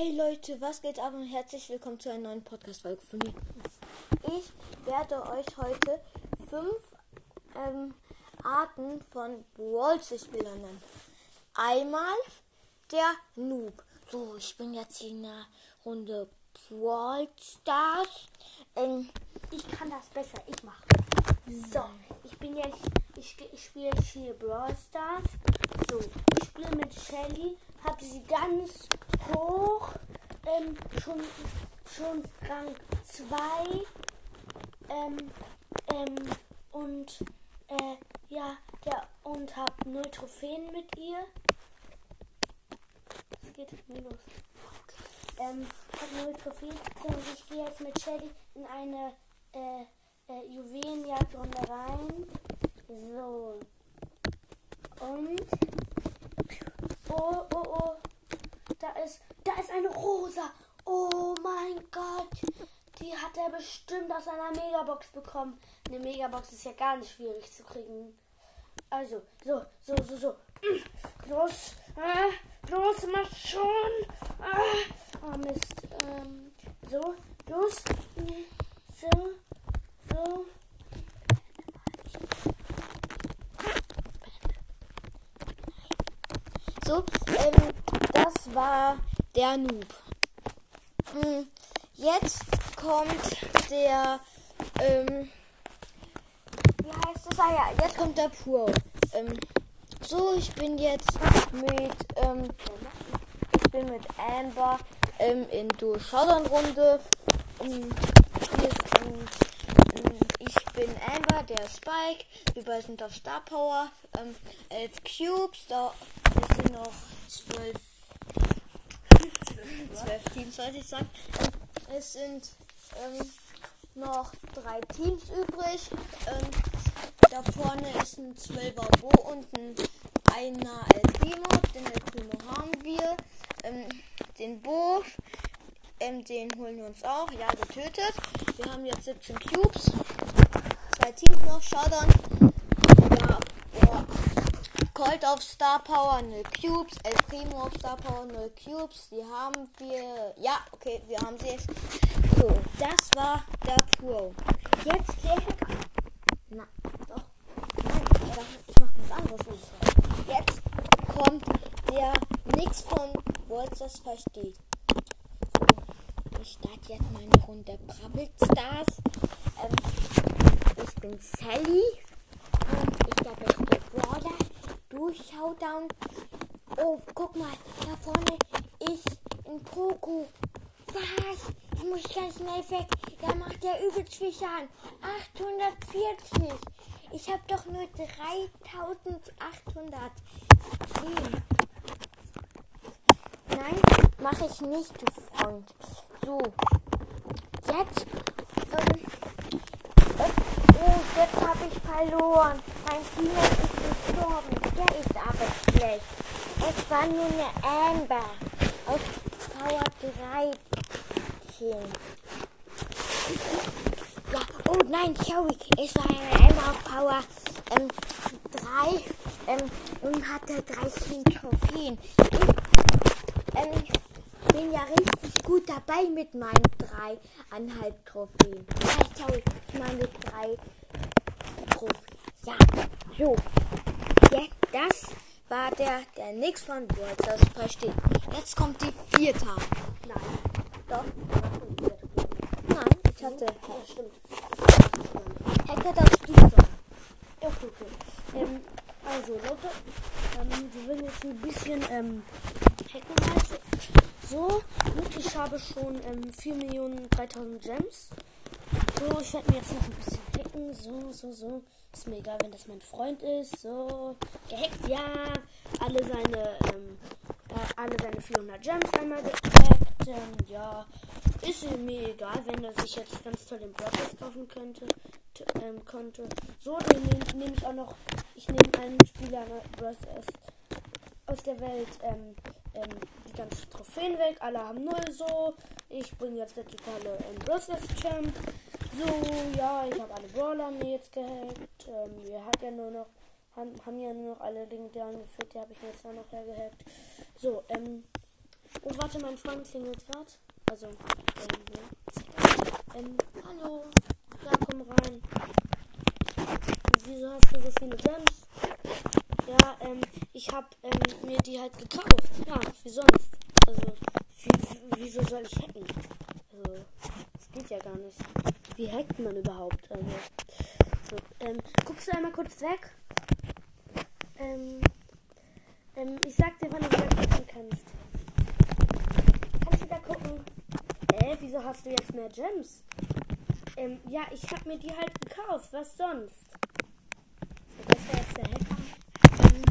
Hey Leute, was geht ab und herzlich willkommen zu einer neuen Podcast-Folge von mir. Ich werde euch heute fünf ähm, Arten von Brawl-Spielern nennen. Einmal der Noob. So, ich bin jetzt in der Runde Brawl Stars. Ähm, Ich kann das besser, ich mache. So, ich bin jetzt, ich, ich spiele hier Brawl Stars. So, ich spiele mit Shelly, habe sie ganz hoch, ähm, schon, schon Rang 2. Ähm, ähm, und, äh, ja, der, und hab null Trophäen mit ihr. Es geht minus. Ähm, hab null Trophäen. Und ich gehe jetzt mit Shelly in eine, äh, äh, Juwelenjagdrunde rein. So. Und. Oh, oh, oh. Da ist. Da ist eine Rosa. Oh mein Gott. Die hat er bestimmt aus einer Megabox bekommen. Eine Megabox ist ja gar nicht schwierig zu kriegen. Also, so, so, so, so. Los. Äh, los, mach schon. Ah, oh Mist. Ähm, so, los. So, so. so, ähm, das war der Noob. Hm, Jetzt kommt der, ähm, wie heißt das? Ah ja, jetzt kommt der Pro. Ähm, so, ich bin jetzt mit, ähm, ich bin mit Amber ähm, in Duo Showdown Runde. Hier ist, ähm, ähm, ich bin Amber, der Spike. Wir beide sind auf Star Power. Ähm, elf Cubes, da sind noch zwölf, zwölf Teams, sollte ich sagen. Es sind ähm, noch drei Teams übrig. Ähm, da vorne ist ein 12er Bo und ein einer El Primo. Den El Primo haben wir. Ähm, den Bo, ähm, den holen wir uns auch. Ja, getötet. Wir haben jetzt 17 Cubes. Zwei Teams noch. Showdown. Ja, boah. Colt auf Star Power 0 Cubes. El Primo auf Star Power 0 Cubes. Die haben wir. Ja, okay, wir haben sie jetzt. So, das war der Pro. Jetzt der. Na, doch. Nein, ich mach, was anderes. Jetzt kommt der nix von Wolzers versteht. So, ich starte jetzt meine Runde Brabbel Stars. Ähm, ich bin Sally. Und ich der beste Brawler. Durch Showdown. Oh, guck mal, da vorne ist ein Poco. Was? Ich muss ganz schnell weg. Da macht der übelst viel Schaden. 840. Ich habe doch nur 3810. Nein, mache ich nicht, du Freund. So, jetzt. Ähm, äh, oh, jetzt habe ich verloren. Mein Teammate ist. Der ist aber schlecht. Es war nur eine Amber. Auf Power 13. Ja, oh nein, sorry. Es war eine Amber auf Power ähm, 3 ähm, und hatte 13 Trophäen. Ich ähm, bin ja richtig gut dabei mit meinen dreieinhalb Trophäen. Ja, sorry, ich meine drei Trophäen. Ja, so. Das war der, der nix von Wolzers versteht. Jetzt kommt die vierte. Nein. Doch. Nein, ich hatte Ja, stimmt. Hacker darfst du sagen. Ja, okay, okay. Ähm, also, Leute, ähm, wir werden jetzt ein bisschen ähm, hacken halt. So, gut, ich habe schon ähm, 4.3000 Gems. So, ich werde mir jetzt noch ein bisschen hacken. So, so, so. Ist mir egal, wenn das mein Freund ist. So, gehackt, ja. Alle seine, ähm, äh, alle seine 400 Gems einmal gehackt. Ähm, ja, ist mir egal, wenn er sich jetzt ganz toll den Broadcast kaufen könnte. Ähm, konnte. So, den nehme nehm ich auch noch. Ich nehme einen Spieler aus, aus der Welt ähm, ähm, die ganzen Trophäen weg. Alle haben null so. Ich bin jetzt der totale ähm, Brawlstars Champ. So, ja, ich habe alle Brawler mir jetzt gehackt. Ähm, wir hat ja nur noch, haben, haben ja nur noch alle legendären geführt. Die habe ich mir jetzt auch noch hergehackt. So, ähm, Oh, warte, mein Freund klingelt gerade. Also, ähm, ja. Ähm, hallo. Ja, komm rein. Wieso hast du so viele Gems? Ja, ähm, ich hab ähm, mir die halt gekauft. Ja, wie sonst? Also, wie, wieso soll ich hacken? Also, das geht ja gar nicht. Wie hackt man überhaupt? Also, so, ähm, guckst du einmal kurz weg? Ähm, ähm, ich sag dir, wann du wieder gucken kannst. Kannst du da gucken? Äh, wieso hast du jetzt mehr Gems? Ähm, ja, ich hab mir die halt gekauft. Was sonst? Das war jetzt der Hacker. Ähm,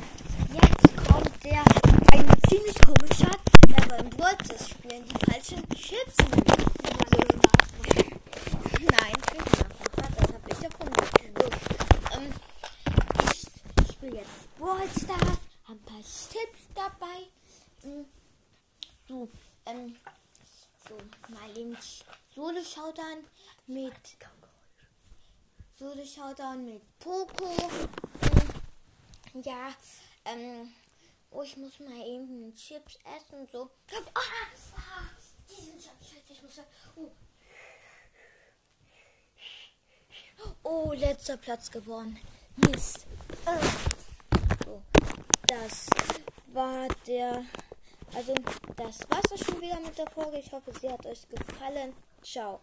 jetzt kommt der ein ziemlich komischer, der beim Wurzel spielen die falschen Chips nimmt. Nein, ich nachmachen. Das habe ich erfunden. So, ähm, ich spiele jetzt Wallstars, Chips dabei. Mm, So, ähm, so, mal eben Solo Showdown mit Solo Showdown mit Poco. Mm, Ja, ähm, oh, ich muss mal eben Chips essen, so. Ah, ah, diesen Chips, ich muss, oh. Oh, letzter Platz gewonnen. Mist. Ah. Das war der, also, das war's auch schon wieder mit der Folge. Ich hoffe, sie hat euch gefallen. Ciao.